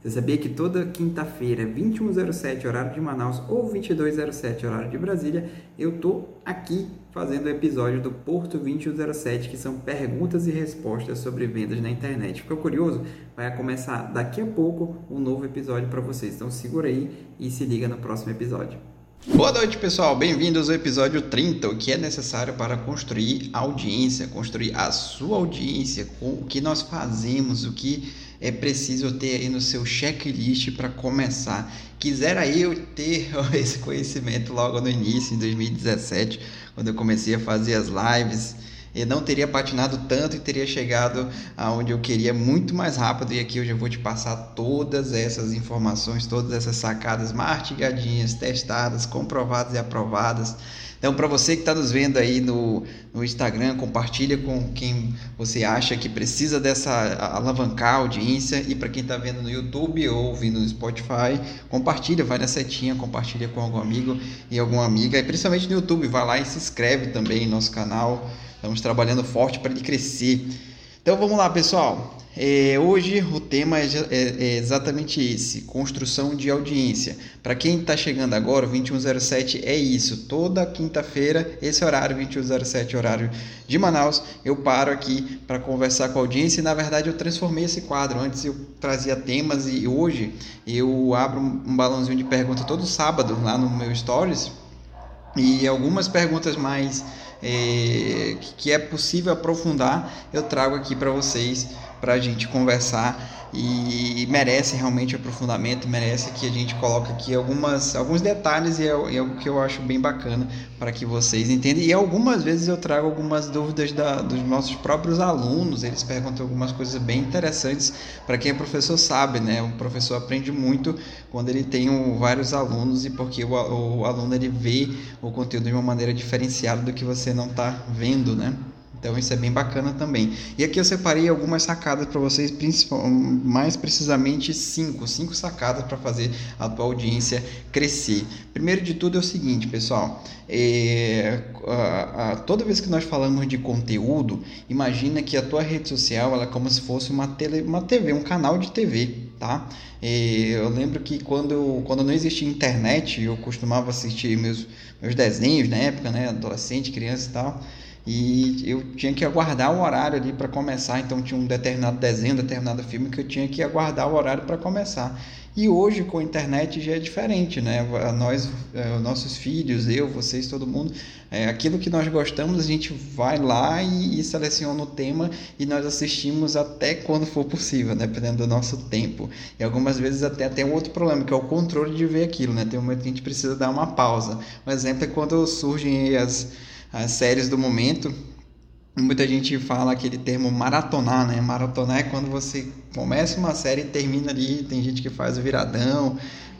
Você sabia que toda quinta-feira, 2107 horário de Manaus ou 2207 horário de Brasília, eu tô aqui fazendo o episódio do Porto 2107, que são perguntas e respostas sobre vendas na internet. Ficou curioso? Vai começar daqui a pouco um novo episódio para vocês. Então segura aí e se liga no próximo episódio. Boa noite, pessoal. Bem-vindos ao episódio 30, o que é necessário para construir audiência, construir a sua audiência, com o que nós fazemos, o que é preciso ter aí no seu checklist para começar. Quisera eu ter esse conhecimento logo no início, em 2017, quando eu comecei a fazer as lives. Eu não teria patinado tanto e teria chegado aonde eu queria muito mais rápido. E aqui eu já vou te passar todas essas informações, todas essas sacadas mastigadinhas, testadas, comprovadas e aprovadas então, para você que está nos vendo aí no, no Instagram, compartilha com quem você acha que precisa dessa alavancar a audiência. E para quem está vendo no YouTube ou ouvindo no Spotify, compartilha, vai na setinha, compartilha com algum amigo e alguma amiga. E principalmente no YouTube, vai lá e se inscreve também no nosso canal. Estamos trabalhando forte para ele crescer. Então vamos lá, pessoal. É, hoje o tema é, é, é, exatamente esse: construção de audiência. Para quem está chegando agora, o 2107 é isso. Toda quinta-feira, esse horário, 2107, horário de Manaus, eu paro aqui para conversar com a audiência. E na verdade, eu transformei esse quadro. Antes eu trazia temas e hoje eu abro um balãozinho de pergunta todo sábado lá no meu Stories. E algumas perguntas mais é, que é possível aprofundar, eu trago aqui para vocês para a gente conversar e merece realmente aprofundamento, merece que a gente coloque aqui algumas, alguns detalhes e é, é algo que eu acho bem bacana para que vocês entendam. E algumas vezes eu trago algumas dúvidas da, dos nossos próprios alunos, eles perguntam algumas coisas bem interessantes. Para quem é professor sabe, né? O professor aprende muito quando ele tem um, vários alunos e porque o, o aluno ele vê o conteúdo de uma maneira diferenciada do que você não está vendo, né? Então isso é bem bacana também. E aqui eu separei algumas sacadas para vocês, mais precisamente cinco, cinco sacadas para fazer a tua audiência crescer. Primeiro de tudo é o seguinte, pessoal, é, a, a, toda vez que nós falamos de conteúdo, imagina que a tua rede social ela é como se fosse uma, tele, uma TV, um canal de TV, tá? E eu lembro que quando, quando não existia internet, eu costumava assistir meus, meus desenhos na época, né, adolescente, criança e tal e eu tinha que aguardar o horário ali para começar. Então tinha um determinado desenho, determinado filme que eu tinha que aguardar o horário para começar. E hoje com a internet já é diferente, né? Nós, é, nossos filhos, eu, vocês, todo mundo, é, aquilo que nós gostamos, a gente vai lá e, e, seleciona o tema e nós assistimos até quando for possível, né? dependendo do nosso tempo. E algumas vezes até tem um outro problema, que é o controle de ver aquilo, né? Tem um momento que a gente precisa dar uma pausa. Um exemplo é quando surgem as as séries do momento. Muita gente fala aquele termo maratonar, né? Maratonar é quando você começa uma série e termina ali. Tem gente que faz o viradão,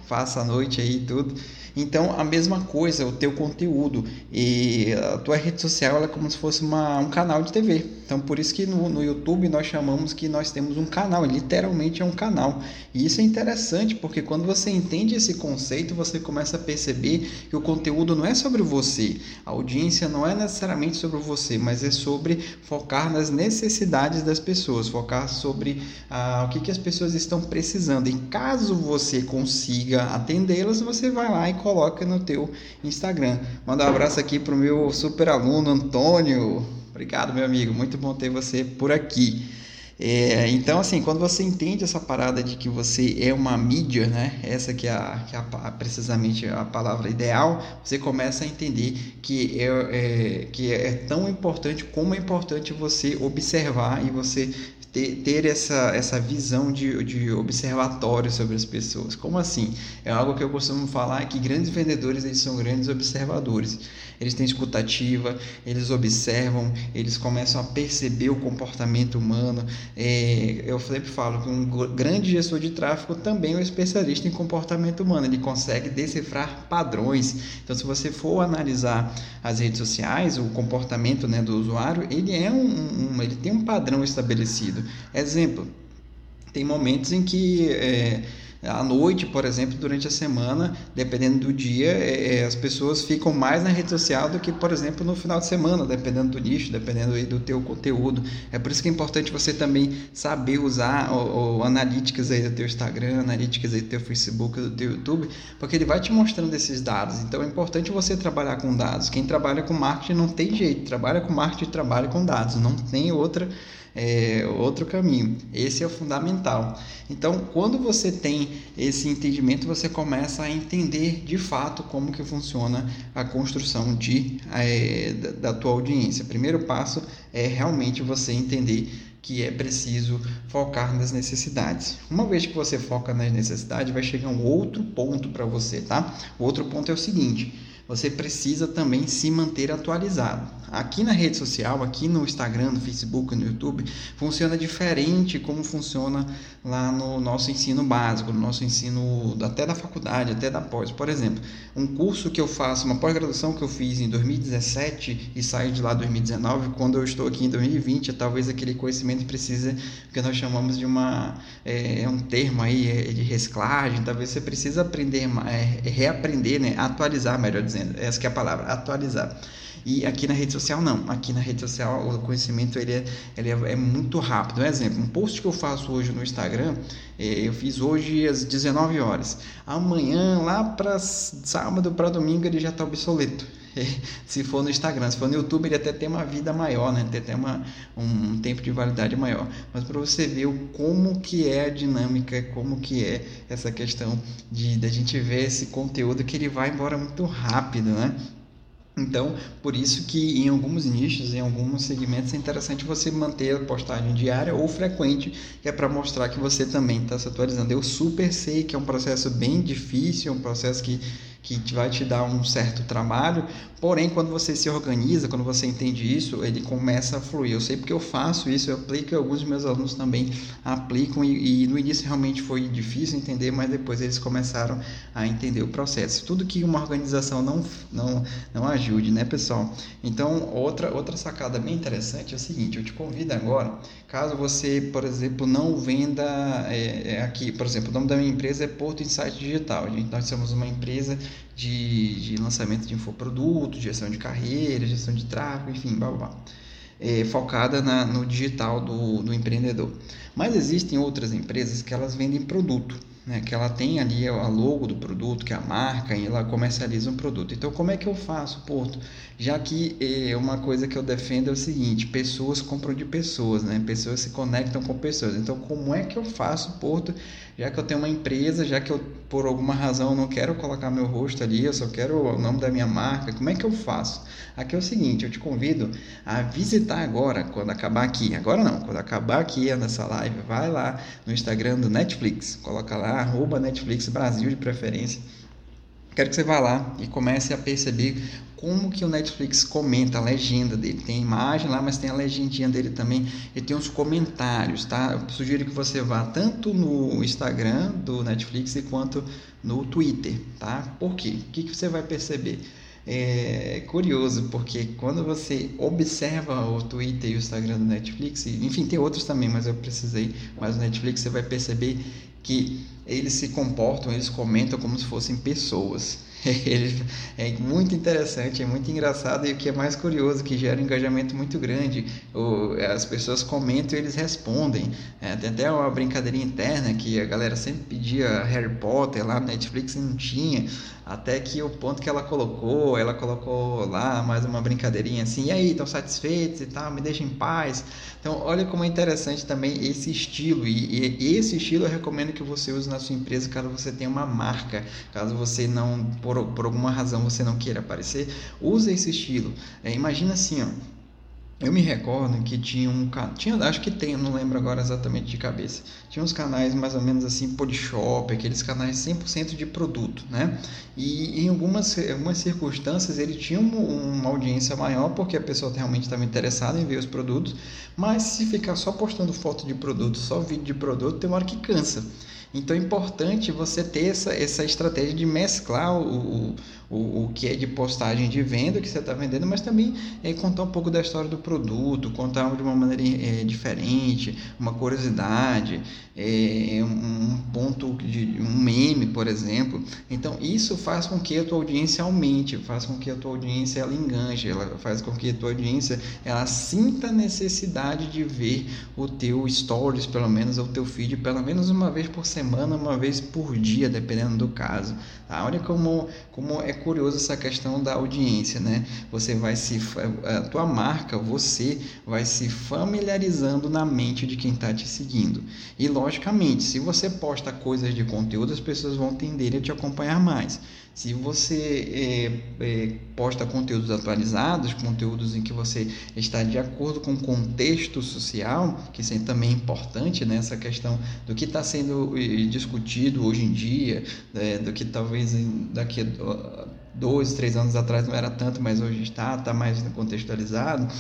passa a noite aí tudo. Então, a mesma coisa, o teu conteúdo. E a tua rede social é como se fosse uma, um canal de TV. Então, por isso que no, no YouTube nós chamamos que nós temos um canal. Literalmente é um canal. E isso é interessante, porque quando você entende esse conceito, você começa a perceber que o conteúdo não é sobre você. A audiência não é necessariamente sobre você, mas é sobre focar nas necessidades das pessoas. Focar sobre ah, o que, que as pessoas estão precisando. E caso você consiga atendê-las, você vai lá e coloca no teu Instagram. Manda um abraço aqui pro meu super aluno Antônio. Obrigado, meu amigo. Muito bom ter você por aqui. É, então, assim, quando você entende essa parada de que você é uma mídia, né? Essa que é, a, que é a, precisamente a palavra ideal, você começa a entender que é, é, que é tão importante como é importante você observar e você ter, ter essa, essa visão de, de observatório sobre as pessoas. Como assim? É algo que eu costumo falar que grandes vendedores eles são grandes observadores. Eles têm escutativa, eles observam, eles começam a perceber o comportamento humano. É, eu sempre falo que um grande gestor de tráfego também é um especialista em comportamento humano. Ele consegue decifrar padrões. Então, se você for analisar as redes sociais, o comportamento né, do usuário, ele é um, um ele tem um padrão estabelecido. Exemplo, tem momentos em que é, À noite, por exemplo, durante a semana, dependendo do dia, é, é, as pessoas ficam mais na rede social do que, por exemplo, no final de semana, dependendo do nicho, dependendo do teu conteúdo. É por isso que é importante você também saber usar o, o analíticas aí do teu Instagram, analíticas aí do teu Facebook, do teu YouTube, porque ele vai te mostrando esses dados. Então é importante você trabalhar com dados. Quem trabalha com marketing não tem jeito, trabalha com marketing, trabalha com dados, não tem outra é, outro caminho. Esse é o fundamental. Então, quando você tem esse entendimento, você começa a entender de fato como que funciona a construção de, é, da, tua audiência. Primeiro passo é realmente você entender que é preciso focar nas necessidades. Uma vez que você foca nas necessidades, vai chegar um outro ponto para você, tá? O outro ponto é o seguinte: você precisa também se manter atualizado. Aqui na rede social, aqui no Instagram, no Facebook, no YouTube, funciona diferente como funciona lá no nosso ensino básico, no nosso ensino até da faculdade, até da pós. Por exemplo, um curso que eu faço, uma pós-graduação que eu fiz em 2017 e saí de lá em 2019, quando eu estou aqui em 2020, talvez aquele conhecimento precise, que nós chamamos de uma, é, é um termo aí é, de reciclagem, talvez você precisa aprender, é, reaprender, né, atualizar, melhor dizendo dizendo, essa é a palavra, atualizar. E aqui na rede social não. Aqui na rede social o conhecimento ele é, ele é, é muito rápido. Um exemplo, um post que eu faço hoje no Instagram, é, eu fiz hoje às 19 horas. Amanhã, lá para sábado para domingo, ele já está obsoleto. se for no Instagram, se for no YouTube, ele até tem uma vida maior, né? Tem até uma, um tempo de validade maior. Mas para você ver como que é a dinâmica, como que é essa questão de da gente ver esse conteúdo que ele vai embora muito rápido, né? Então, por isso que em alguns nichos, em alguns segmentos, é interessante você manter a postagem diária ou frequente, que é para mostrar que você também está se atualizando. Eu super sei que é um processo bem difícil, é um processo que que vai te dar um certo trabalho, porém quando você se organiza, quando você entende isso, ele começa a fluir. Eu sei porque eu faço isso, eu aplico alguns dos meus alunos também aplicam e, e, no início realmente foi difícil entender, mas depois eles começaram a entender o processo. Tudo que uma organização não não não ajude, né, pessoal? Então, outra outra sacada bem interessante é o seguinte, eu te convido agora, caso você, por exemplo, não venda é, é aqui, por exemplo, o nome da minha empresa é Porto Insight Digital. Gente, nós somos uma empresa de, de lançamento de infoproduto, gestão de carreira, gestão de tráfego, enfim, blá blá. blá. É, focada na, no digital do, do empreendedor. Mas existem outras empresas que elas vendem produto né, que ela tem ali a logo do produto, que é a marca, e ela comercializa um produto. Então, como é que eu faço, Porto? Já que é, uma coisa que eu defendo é o seguinte: pessoas compram de pessoas, né? Pessoas se conectam com pessoas. Então, como é que eu faço, Porto? Já que eu tenho uma empresa, já que eu por alguma razão não quero colocar meu rosto ali, eu só quero o nome da minha marca, como é que eu faço? Aqui é o seguinte: eu te convido a visitar agora, quando acabar aqui. Agora não, quando acabar aqui nessa live, vai lá no Instagram do Netflix, coloca lá arroba Netflix Brasil de preferência. Quero que você vá lá e comece a perceber como que o Netflix comenta a legenda dele. Tem a imagem lá, mas tem a legendinha dele também. E tem os comentários, tá? Eu sugiro que você vá tanto no Instagram do Netflix quanto no Twitter, tá? Por quê? O que, que você vai perceber? É curioso, porque quando você observa o Twitter e o Instagram do Netflix, enfim, tem outros também, mas eu precisei, mas o Netflix você vai perceber que eles se comportam, eles comentam como se fossem pessoas. Ele é muito interessante, é muito engraçado e o que é mais curioso, que gera um engajamento muito grande. O, as pessoas comentam e eles respondem. É, tem até uma brincadeirinha interna que a galera sempre pedia Harry Potter lá no Netflix e não tinha. Até que o ponto que ela colocou, ela colocou lá mais uma brincadeirinha assim, e aí, estão satisfeitos e tal, me deixem em paz. Então, olha como é interessante também esse estilo. E, e, esse estilo eu recomendo que você use na sua empresa caso você tenha uma marca, caso você não, por, por alguma razão, você não queira aparecer, use esse estilo. É, imagina assim, ó eu me recordo que tinha um tinha acho que tem, não lembro agora exatamente de cabeça. Tinha uns canais mais ou menos assim Polishop, aqueles canais 100% de produto, né? E em algumas, algumas circunstâncias ele tinha uma audiência maior porque a pessoa realmente estava interessada em ver os produtos, mas se ficar só postando foto de produto, só vídeo de produto, tem uma hora que cansa. Então é importante você ter essa, essa estratégia de mesclar o, o, o que é de postagem de venda que você está vendendo, mas também é, contar um pouco da história do produto, contar de uma maneira é, diferente, uma curiosidade, é, um ponto de um meme, por exemplo. Então isso faz com que a tua audiência aumente, faz com que a tua audiência ela enganche, ela faz com que a tua audiência ela sinta a necessidade de ver o teu stories, pelo menos, ou o teu feed, pelo menos uma vez por semana, uma vez por dia, dependendo do caso. Tá? Olha como, como é curioso essa questão da audiência, né? Você vai se a tua marca, você vai se familiarizando na mente de quem está te seguindo. E logicamente, se você posta coisas de conteúdo, as pessoas vão tender a te acompanhar mais. Se você é, é, posta conteúdos atualizados, conteúdos em que você está de acordo com o contexto social, que isso é também importante nessa né? questão do que está sendo discutido hoje em dia, é, do que talvez daqui a dois, três anos atrás não era tanto, mas hoje está, está mais contextualizado.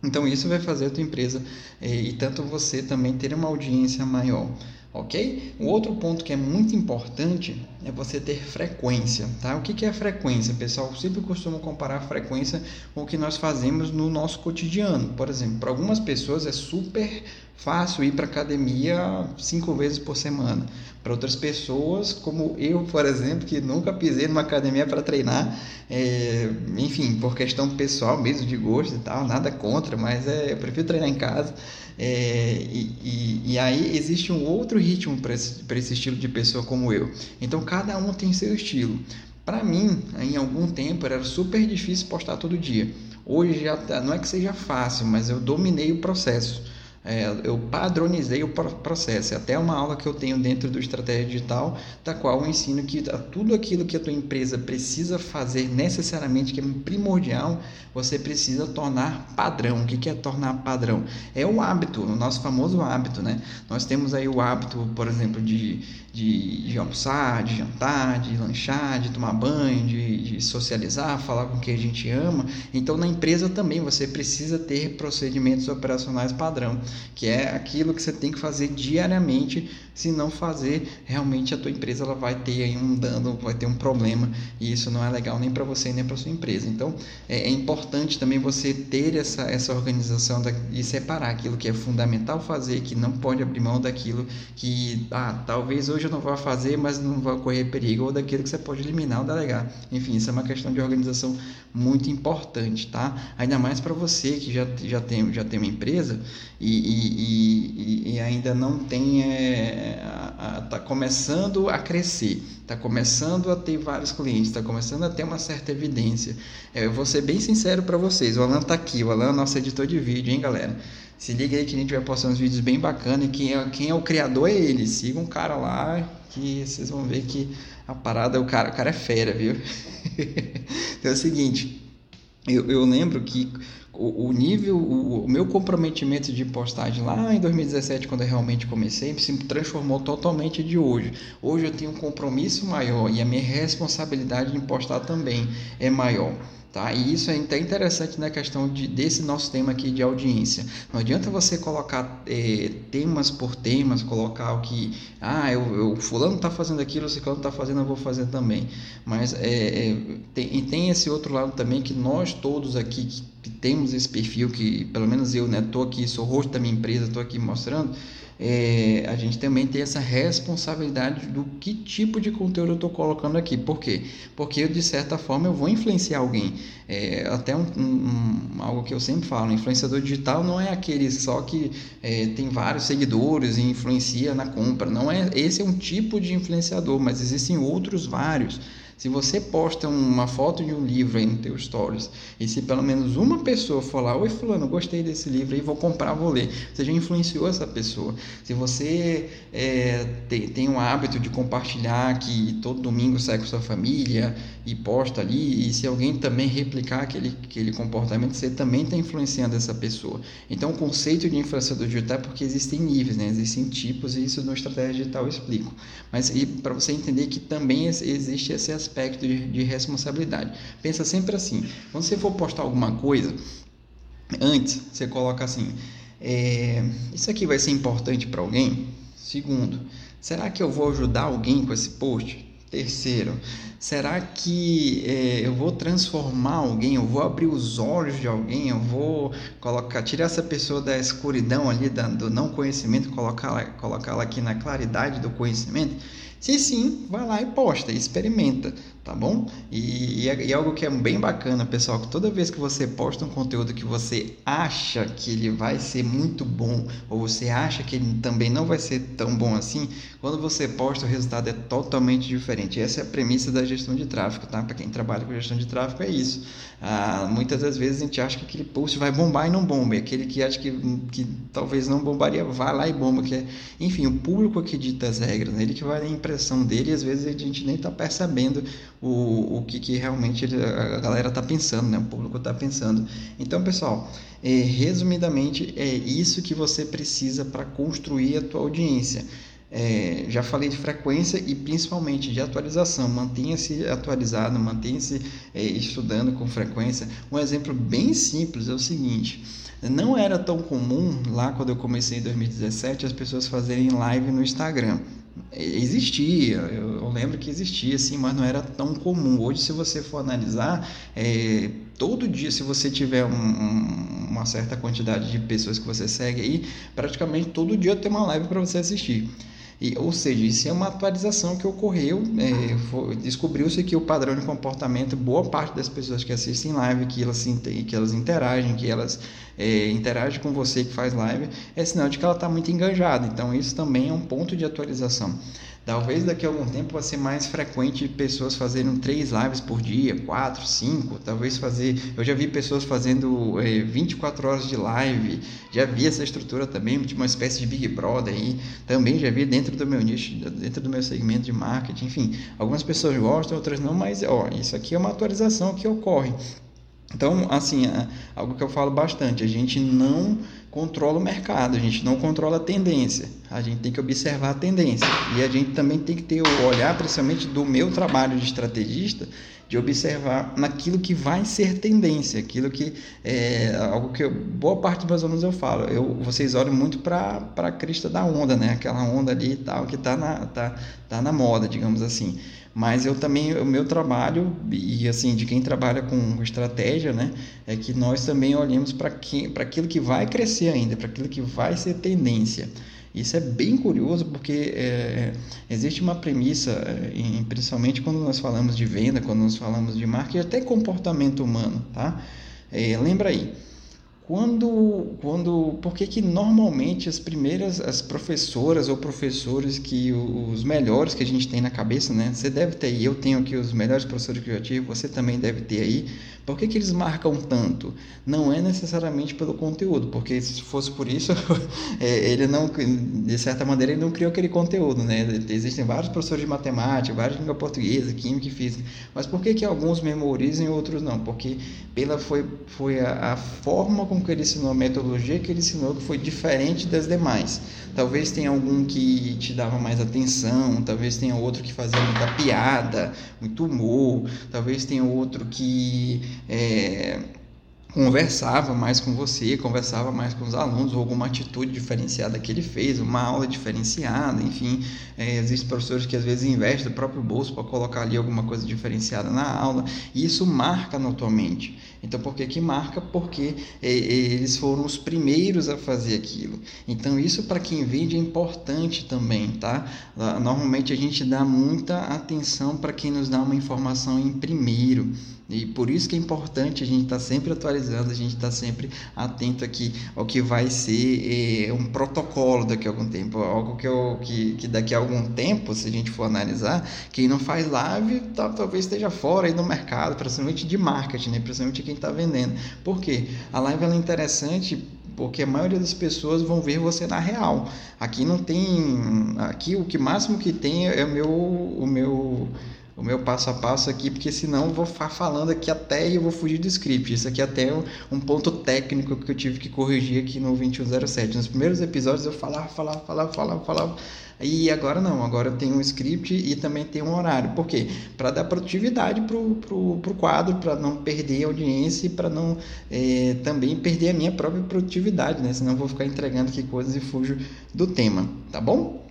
Então isso vai fazer a tua empresa e tanto você também ter uma audiência maior ok? O outro ponto que é muito importante é você ter frequência, tá? O que, é frequência, pessoal? Eu sempre costumo comparar frequência com o que nós fazemos no nosso cotidiano. Por exemplo, para algumas pessoas é super fácil ir para academia cinco vezes por semana. Para outras pessoas, como eu, por exemplo, que nunca pisei numa academia para treinar, é, enfim, por questão pessoal mesmo, de gosto e tal, nada contra, mas é, eu prefiro treinar em casa. É, e, e, e, aí existe um outro ritmo para esse, esse estilo de pessoa como eu. Então cada um tem seu estilo. Para mim, em algum tempo era super difícil postar todo dia. Hoje já tá, não é que seja fácil, mas eu dominei o processo. É, eu padronizei o processo. É até uma aula que eu tenho dentro do Estratégia Digital, da qual eu ensino que tudo aquilo que a tua empresa precisa fazer necessariamente, que é primordial, você precisa tornar padrão. O que é tornar padrão? É o hábito, o nosso famoso hábito. Né? Nós temos aí o hábito, por exemplo, de, de, de almoçar, de jantar, de lanchar, de tomar banho, de, de socializar, falar com quem a gente ama. Então, na empresa também você precisa ter procedimentos operacionais padrão que é aquilo que você tem que fazer diariamente. Se não fazer, realmente a tua empresa ela vai ter aí um dano, vai ter um problema e isso não é legal nem para você nem para sua empresa. Então é, é, importante também você ter essa, essa organização da, e separar aquilo que é fundamental fazer, que não pode abrir mão daquilo que ah, talvez hoje eu não vá fazer, mas não vai correr perigo, ou daquilo que você pode eliminar ou delegar. Enfim, isso é uma questão de organização muito importante, tá? Ainda mais para você que já, já, tem, já tem uma empresa e e, e, e ainda não tem, está é, começando a crescer, está começando a ter vários clientes, está começando a ter uma certa evidência. É, eu vou ser bem sincero para vocês, o Alan está aqui, o Alan é nosso editor de vídeo, hein, galera? Se liga aí que a gente vai postar uns vídeos bem bacanas e quem é, quem é o criador é ele. Siga um cara lá que vocês vão ver que a parada, o cara, o cara é fera, viu? então é o seguinte, eu, eu lembro que o, nível, o, o, meu comprometimento de postagem lá em 2017, quando eu realmente comecei, se transformou totalmente de hoje. Hoje eu tenho um compromisso maior e a minha responsabilidade em postar também é maior. Tá? E isso é até interessante na questão de, desse nosso tema aqui de audiência. Não adianta você colocar é, temas por temas, colocar o que, ah, eu, eu fulano está fazendo aquilo, o ciclano está fazendo, eu vou fazer também. Mas é, é, tem, e tem esse outro lado também que nós todos aqui que, temos esse perfil, que pelo menos eu estou né, aqui, sou rosto da minha empresa, estou aqui mostrando, é, a gente também tem essa responsabilidade do que tipo de conteúdo eu estou colocando aqui. Por quê? Porque eu, de certa forma eu vou influenciar alguém. É, até um, um, algo que eu sempre falo, influenciador digital não é aquele só que é, tem vários seguidores e influencia na compra. Não é esse é um tipo de influenciador, mas existem outros vários. Se você posta uma foto de um livro aí no teu stories e se pelo menos uma pessoa falar, oi fulano, gostei desse livro aí, vou comprar, vou ler, você já influenciou essa pessoa. Se você é, tem, tem um hábito de compartilhar que todo domingo sai com sua família e posta ali, e se alguém também replicar aquele, aquele comportamento, você também está influenciando essa pessoa. Então o conceito de influenciador digital é porque existem níveis, né? existem tipos, e isso no Estratégia Digital eu explico. Mas para você entender que também existe esse aspecto de, de responsabilidade. Pensa sempre assim: quando você for postar alguma coisa, antes você coloca assim, é, isso aqui vai ser importante para alguém? Segundo, Será que eu vou ajudar alguém com esse post? Terceiro, será que é, eu vou transformar alguém? Eu vou abrir os olhos de alguém? Eu vou colocar, tirar essa pessoa da escuridão ali, da, do não conhecimento, colocá-la colocá aqui na claridade do conhecimento? Se sim, vai lá e posta, experimenta tá bom? E, e, é, e, é algo que é bem bacana, pessoal, que toda vez que você posta um conteúdo que você acha que ele vai ser muito bom, ou você acha que ele também não vai ser tão bom assim, quando você posta o resultado é totalmente diferente. Essa é a premissa da gestão de tráfego, tá? Para quem trabalha com gestão de tráfego é isso. Ah, muitas das vezes a gente acha que aquele post vai bombar e não bomba, e aquele que acha que, que talvez não bombaria, vai lá e bomba. Que é, enfim, o público que dita as regras, né? ele que vai dar a impressão dele, e às vezes a gente nem está percebendo o, o que, que realmente a galera está pensando, né? o público está pensando. Então, pessoal, é, resumidamente, é isso que você precisa para construir a tua audiência. É, já falei de frequência e principalmente de atualização. Mantenha-se atualizado, mantenha-se é, estudando com frequência. Um exemplo bem simples é o seguinte: não era tão comum lá quando eu comecei em 2017 as pessoas fazerem live no Instagram. Existia, eu, eu lembro que existia, sim, mas não era tão comum. Hoje, se você for analisar, é, todo dia, se você tiver um, um, uma certa quantidade de pessoas que você segue aí, praticamente todo dia tem uma live para você assistir. E, ou seja, isso é uma atualização que ocorreu, é, descobriu-se que o padrão de comportamento, boa parte das pessoas que assistem live, que elas, que elas interagem, que elas é, interagem com você que faz live, é sinal de que ela está muito engajada. Então, isso também é um ponto de atualização. Talvez daqui a algum tempo vai ser mais frequente pessoas fazerem três lives por dia, quatro, cinco, talvez fazer. Eu já vi pessoas fazendo é, 24 horas de live, já vi essa estrutura também, de uma espécie de Big Brother aí, também já vi dentro do meu nicho, dentro do meu segmento de marketing, enfim. Algumas pessoas gostam, outras não, mas ó, isso aqui é uma atualização que ocorre. Então, assim, é algo que eu falo bastante, a gente não controla o mercado, a gente não controla a tendência, a gente tem que observar a tendência. E a gente também tem que ter o olhar, principalmente do meu trabalho de estrategista, de observar naquilo que vai ser tendência, aquilo que é algo que eu, boa parte dos meus alunos eu falo, eu, vocês olham muito para a crista da onda, né? aquela onda ali e tal, que está na, tá, tá na moda, digamos assim mas eu também o meu trabalho e assim de quem trabalha com estratégia né é que nós também olhamos para aquilo que vai crescer ainda para aquilo que vai ser tendência. Isso é bem curioso porque é, existe uma premissa é, principalmente quando nós falamos de venda quando nós falamos de marketing até comportamento humano tá? É, lembra aí quando, quando, por que que normalmente as primeiras, as professoras ou professores que os melhores que a gente tem na cabeça, né? Você deve ter aí, eu tenho aqui os melhores professores que eu tive, você também deve ter aí. Por que, que eles marcam tanto? Não é necessariamente pelo conteúdo, porque se fosse por isso, é, ele não, de certa maneira, ele não criou aquele conteúdo, né? Existem vários professores de matemática, vários de língua portuguesa, química e física. Mas por que, que alguns memorizam e outros não? Porque pela foi, foi a, a forma com que ele ensinou, a metodologia que ele ensinou que foi diferente das demais. Talvez tenha algum que te dava mais atenção, talvez tenha outro que fazia muita piada, muito humor, talvez tenha outro que é, conversava mais com você, conversava mais com os alunos, ou alguma atitude diferenciada que ele fez, uma aula diferenciada, enfim. É, existem professores que às vezes investem o próprio bolso para colocar ali alguma coisa diferenciada na aula, e isso marca na tua mente. Então, por que que marca? Porque é, eles foram os primeiros a fazer aquilo. Então, isso para quem vende é importante também, tá? Normalmente a gente dá muita atenção para quem nos dá uma informação em primeiro. E por isso que é importante a gente estar tá sempre atualizando, a gente estar tá sempre atento aqui ao que vai ser é, um protocolo daqui a algum tempo, algo que, eu, que, que daqui a algum tempo, se a gente for analisar, quem não faz live tá, talvez esteja fora aí do mercado, principalmente de marketing, né? principalmente quem está vendendo. Por quê? A live é interessante porque a maioria das pessoas vão ver você na real. Aqui não tem, aqui o que máximo que tem é o meu, o meu o meu passo a passo aqui, porque senão eu vou falando aqui até e eu vou fugir do script. Isso aqui é até um ponto técnico que eu tive que corrigir aqui no 2107. Nos primeiros episódios eu falava, falava, falava, falava, falava. E agora não, agora eu tenho um script e também tenho um horário. Por quê? Para dar produtividade para o pro, pro quadro, para não perder a audiência e para não é, também perder a minha própria produtividade, né? Senão eu vou ficar entregando aqui coisas e fujo do tema, tá bom?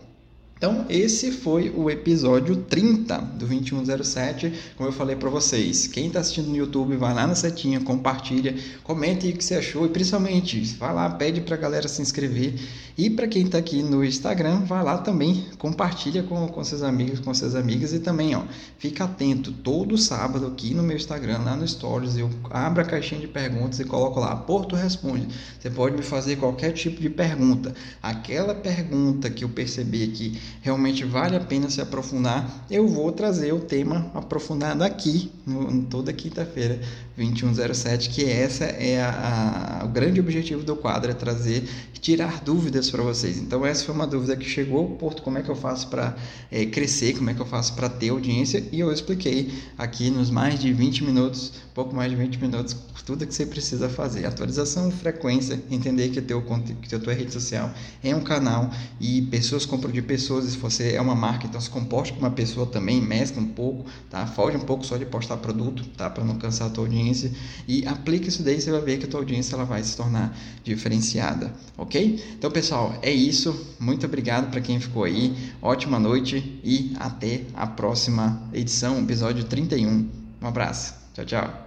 Então, esse foi o episódio 30 do 2107. Como eu falei para vocês, quem está assistindo no YouTube, vai lá na setinha, compartilha, comente o que você achou e principalmente, vai lá, pede para a galera se inscrever. E para quem está aqui no Instagram, vai lá também, compartilha com, com seus amigos, com suas amigas e também, ó, fica atento. Todo sábado aqui no meu Instagram, lá no Stories, eu abro a caixinha de perguntas e coloco lá, Porto Responde. Você pode me fazer qualquer tipo de pergunta. Aquela pergunta que eu percebi que realmente vale a pena se aprofundar, eu vou trazer o tema aprofundado aqui, no, toda quinta-feira, 2107, que essa é a, a, o grande objetivo do quadro, é trazer, tirar dúvidas para vocês. Então essa foi uma dúvida que chegou, Porto, como é que eu faço para é, crescer, como é que eu faço para ter audiência, e eu expliquei aqui nos mais de 20 minutos, pouco mais de 20 minutos, tudo que você precisa fazer. Atualização, frequência, entender que, teu, que a tua rede social é um canal e pessoas compram de pessoas, se você é uma marca, então se comporte como uma pessoa também, mescla um pouco, tá? Foge um pouco só de postar produto, tá? Para não cansar a tua audiência audiência e aplique isso daí, você vai ver que a tua audiência ela vai se tornar diferenciada, ok? Então, pessoal, é isso. Muito obrigado para quem ficou aí. Ótima noite e até a próxima edição, episódio 31. Um abraço. Tchau, tchau.